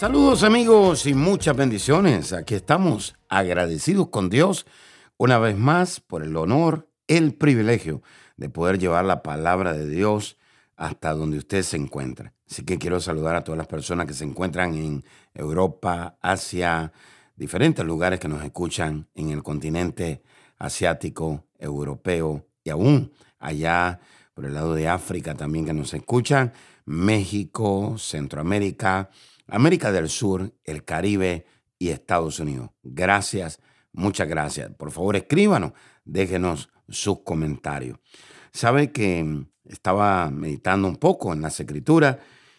Saludos amigos y muchas bendiciones. Aquí estamos agradecidos con Dios una vez más por el honor, el privilegio de poder llevar la palabra de Dios hasta donde usted se encuentra. Así que quiero saludar a todas las personas que se encuentran en Europa, Asia, diferentes lugares que nos escuchan en el continente asiático, europeo y aún allá por el lado de África también que nos escuchan, México, Centroamérica, América del Sur, el Caribe y Estados Unidos. Gracias, muchas gracias. Por favor, escríbanos, déjenos sus comentarios. Sabe que estaba meditando un poco en las escrituras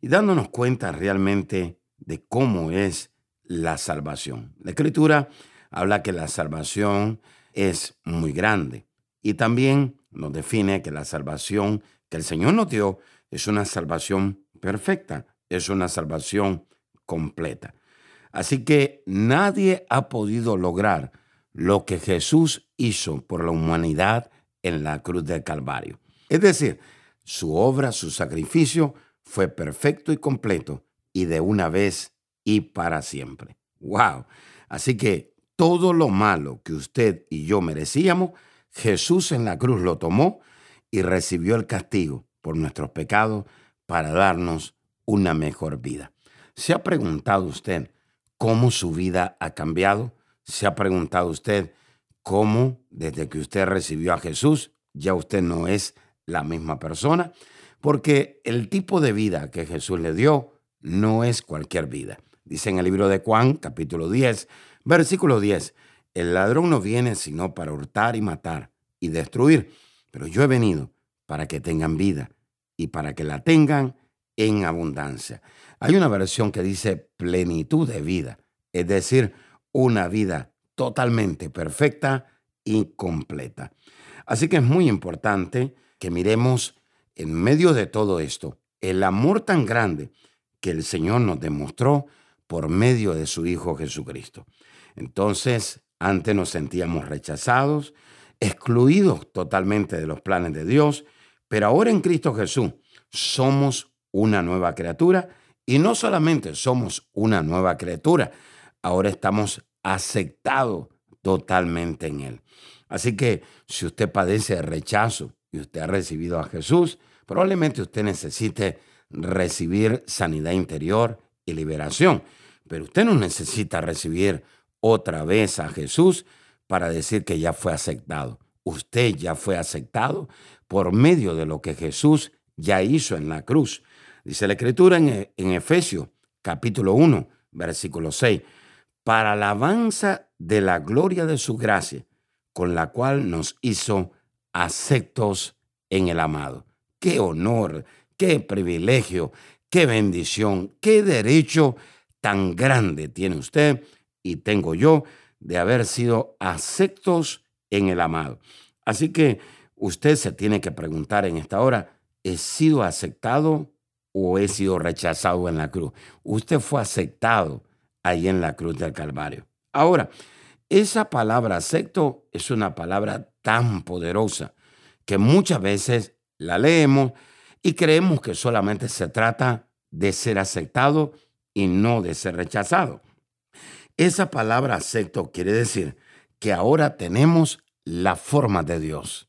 y dándonos cuenta realmente de cómo es la salvación. La escritura habla que la salvación es muy grande y también nos define que la salvación que el Señor nos dio es una salvación perfecta, es una salvación completa. Así que nadie ha podido lograr lo que Jesús hizo por la humanidad en la cruz del Calvario. Es decir, su obra, su sacrificio fue perfecto y completo y de una vez y para siempre. ¡Wow! Así que todo lo malo que usted y yo merecíamos, Jesús en la cruz lo tomó y recibió el castigo por nuestros pecados para darnos una mejor vida. ¿Se ha preguntado usted cómo su vida ha cambiado? ¿Se ha preguntado usted cómo desde que usted recibió a Jesús ya usted no es la misma persona? Porque el tipo de vida que Jesús le dio no es cualquier vida. Dice en el libro de Juan, capítulo 10, versículo 10, el ladrón no viene sino para hurtar y matar y destruir, pero yo he venido para que tengan vida y para que la tengan en abundancia. Hay una versión que dice plenitud de vida, es decir, una vida totalmente perfecta y completa. Así que es muy importante que miremos en medio de todo esto el amor tan grande que el Señor nos demostró por medio de su Hijo Jesucristo. Entonces, antes nos sentíamos rechazados, excluidos totalmente de los planes de Dios, pero ahora en Cristo Jesús somos una nueva criatura y no solamente somos una nueva criatura, ahora estamos aceptados totalmente en Él. Así que si usted padece de rechazo y usted ha recibido a Jesús, probablemente usted necesite recibir sanidad interior y liberación, pero usted no necesita recibir otra vez a Jesús para decir que ya fue aceptado. Usted ya fue aceptado por medio de lo que Jesús ya hizo en la cruz. Dice la Escritura en, Efesios capítulo 1, versículo 6, para alabanza de la gloria de su gracia, con la cual nos hizo aceptos en el amado. Qué honor, qué privilegio, qué bendición, qué derecho tan grande tiene usted y tengo yo de haber sido aceptos en el amado. Así que usted se tiene que preguntar en esta hora, ¿he sido aceptado o he sido rechazado en la cruz. Usted fue aceptado ahí en la cruz del Calvario. Ahora, esa palabra acepto es una palabra tan poderosa que muchas veces la leemos y creemos que solamente se trata de ser aceptado y no de ser rechazado. Esa palabra acepto quiere decir que ahora tenemos la forma de Dios.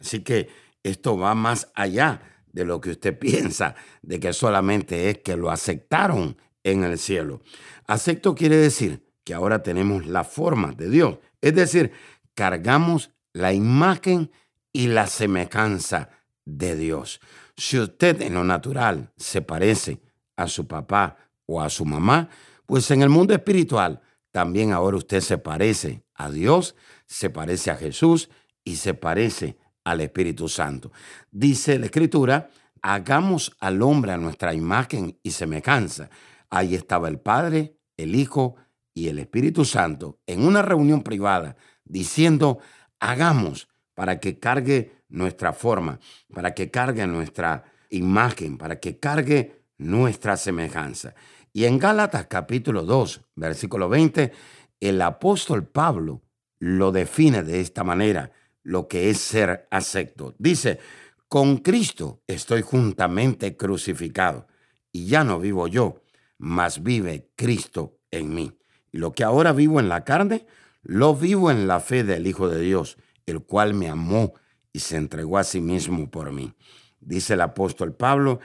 Así que esto va más allá de lo que usted piensa, de que solamente es que lo aceptaron en el cielo. Acepto quiere decir que ahora tenemos la forma de Dios, es decir, cargamos la imagen y la semejanza de Dios. Si usted en lo natural se parece a su papá o a su mamá, pues en el mundo espiritual también ahora usted se parece a Dios, se parece a Jesús y se parece al Espíritu Santo. Dice la Escritura, hagamos al hombre a nuestra imagen y semejanza. Ahí estaba el Padre, el Hijo y el Espíritu Santo en una reunión privada diciendo, hagamos para que cargue nuestra forma, para que cargue nuestra imagen, para que cargue nuestra semejanza. Y en Gálatas capítulo 2, versículo 20, el apóstol Pablo lo define de esta manera, lo que es ser acepto. Dice, con Cristo estoy juntamente crucificado, y ya no vivo yo, mas vive Cristo en mí. Y lo que ahora vivo en la carne, lo vivo en la fe del Hijo de Dios, el cual me amó y se entregó a sí mismo por mí. Dice el apóstol Pablo,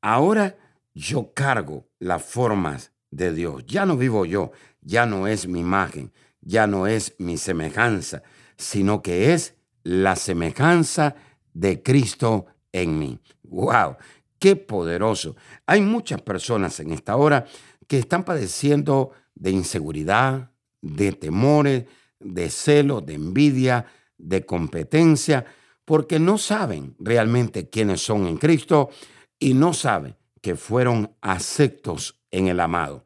ahora yo cargo las formas de Dios. Ya no vivo yo, ya no es mi imagen, ya no es mi semejanza, sino que es la semejanza de Cristo en mí. ¡Wow! ¡Qué poderoso! Hay muchas personas en esta hora que están padeciendo de inseguridad, de temores, de celo, de envidia, de competencia, porque no saben realmente quiénes son en Cristo y no saben que fueron aceptos en el amado.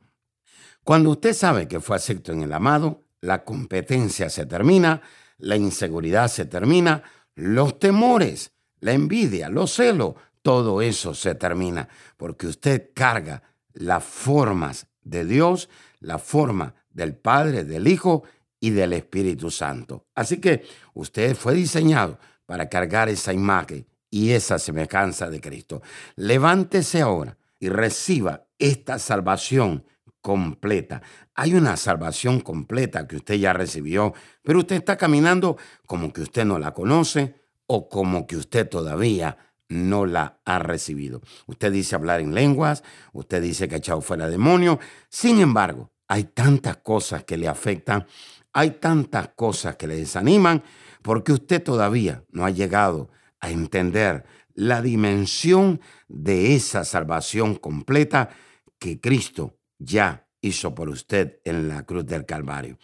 Cuando usted sabe que fue acepto en el amado, la competencia se termina, la inseguridad se termina, los temores, la envidia, los celos, todo eso se termina, porque usted carga las formas de Dios, la forma del Padre, del Hijo y del Espíritu Santo. Así que usted fue diseñado para cargar esa imagen y esa semejanza de Cristo. Levántese ahora y reciba esta salvación completa. Hay una salvación completa que usted ya recibió, pero usted está caminando como que usted no la conoce o como que usted todavía no la ha recibido. Usted dice hablar en lenguas, usted dice que ha echado fuera demonio. Sin embargo, hay tantas cosas que le afectan, hay tantas cosas que le desaniman, porque usted todavía no ha llegado a entender la dimensión de esa salvación completa que Cristo ya hizo por usted en la cruz del Calvario.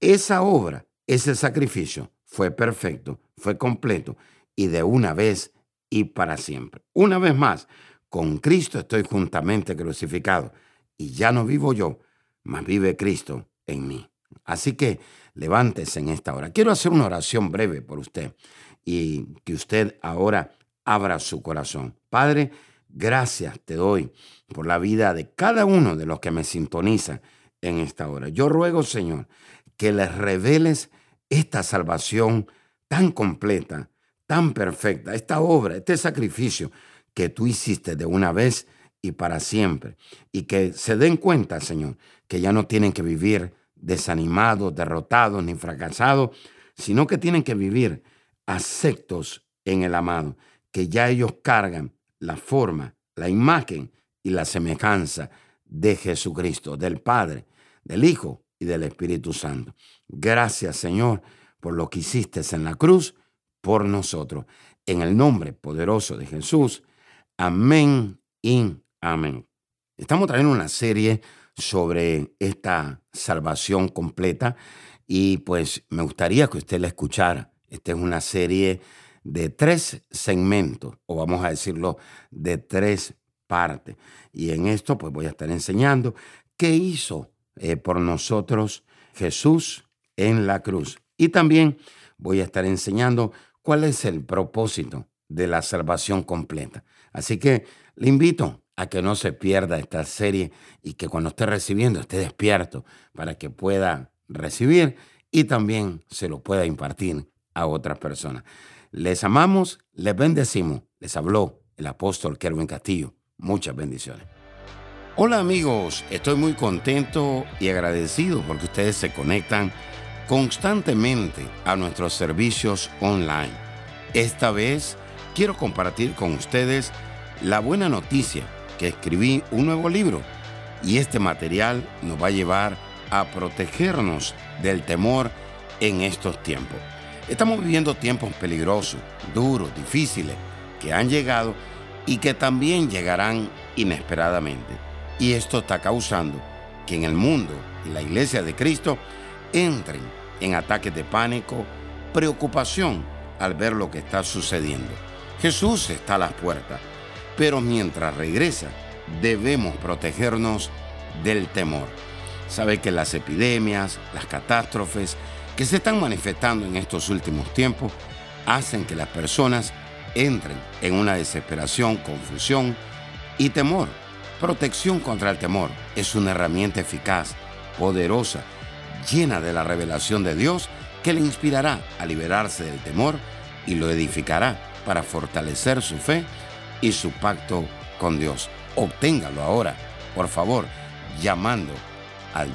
Esa obra, ese sacrificio fue perfecto, fue completo y de una vez y para siempre. Una vez más, con Cristo estoy juntamente crucificado y ya no vivo yo, mas vive Cristo en mí. Así que levántese en esta hora. Quiero hacer una oración breve por usted y que usted ahora abra su corazón. Padre, Gracias te doy por la vida de cada uno de los que me sintonizan en esta hora. Yo ruego, Señor, que les reveles esta salvación tan completa, tan perfecta, esta obra, este sacrificio que tú hiciste de una vez y para siempre. Y que se den cuenta, Señor, que ya no tienen que vivir desanimados, derrotados ni fracasados, sino que tienen que vivir aceptos en el amado, que ya ellos cargan la forma, la imagen y la semejanza de Jesucristo, del Padre, del Hijo y del Espíritu Santo. Gracias, Señor, por lo que hiciste en la cruz por nosotros. En el nombre poderoso de Jesús. Amén y amén. Estamos trayendo una serie sobre esta salvación completa y pues me gustaría que usted la escuchara. Esta es una serie de tres segmentos, o vamos a decirlo, de tres partes. Y en esto pues voy a estar enseñando qué hizo eh, por nosotros Jesús en la cruz. Y también voy a estar enseñando cuál es el propósito de la salvación completa. Así que le invito a que no se pierda esta serie y que cuando esté recibiendo esté despierto para que pueda recibir y también se lo pueda impartir a otras personas. Les amamos, les bendecimos. Les habló el apóstol Kerwin Castillo. Muchas bendiciones. Hola amigos, estoy muy contento y agradecido porque ustedes se conectan constantemente a nuestros servicios online. Esta vez quiero compartir con ustedes la buena noticia que escribí un nuevo libro y este material nos va a llevar a protegernos del temor en estos tiempos. Estamos viviendo tiempos peligrosos, duros, difíciles, que han llegado y que también llegarán inesperadamente. Y esto está causando que en el mundo y la iglesia de Cristo entren en ataques de pánico, preocupación al ver lo que está sucediendo. Jesús está a las puertas, pero mientras regresa, debemos protegernos del temor. Sabe que las epidemias, las catástrofes que se están manifestando en estos últimos tiempos hacen que las personas entren en una desesperación, confusión y temor. Protección contra el temor es una herramienta eficaz, poderosa, llena de la revelación de Dios que le inspirará a liberarse del temor y lo edificará para fortalecer su fe y su pacto con Dios. Obténgalo ahora, por favor, llamando al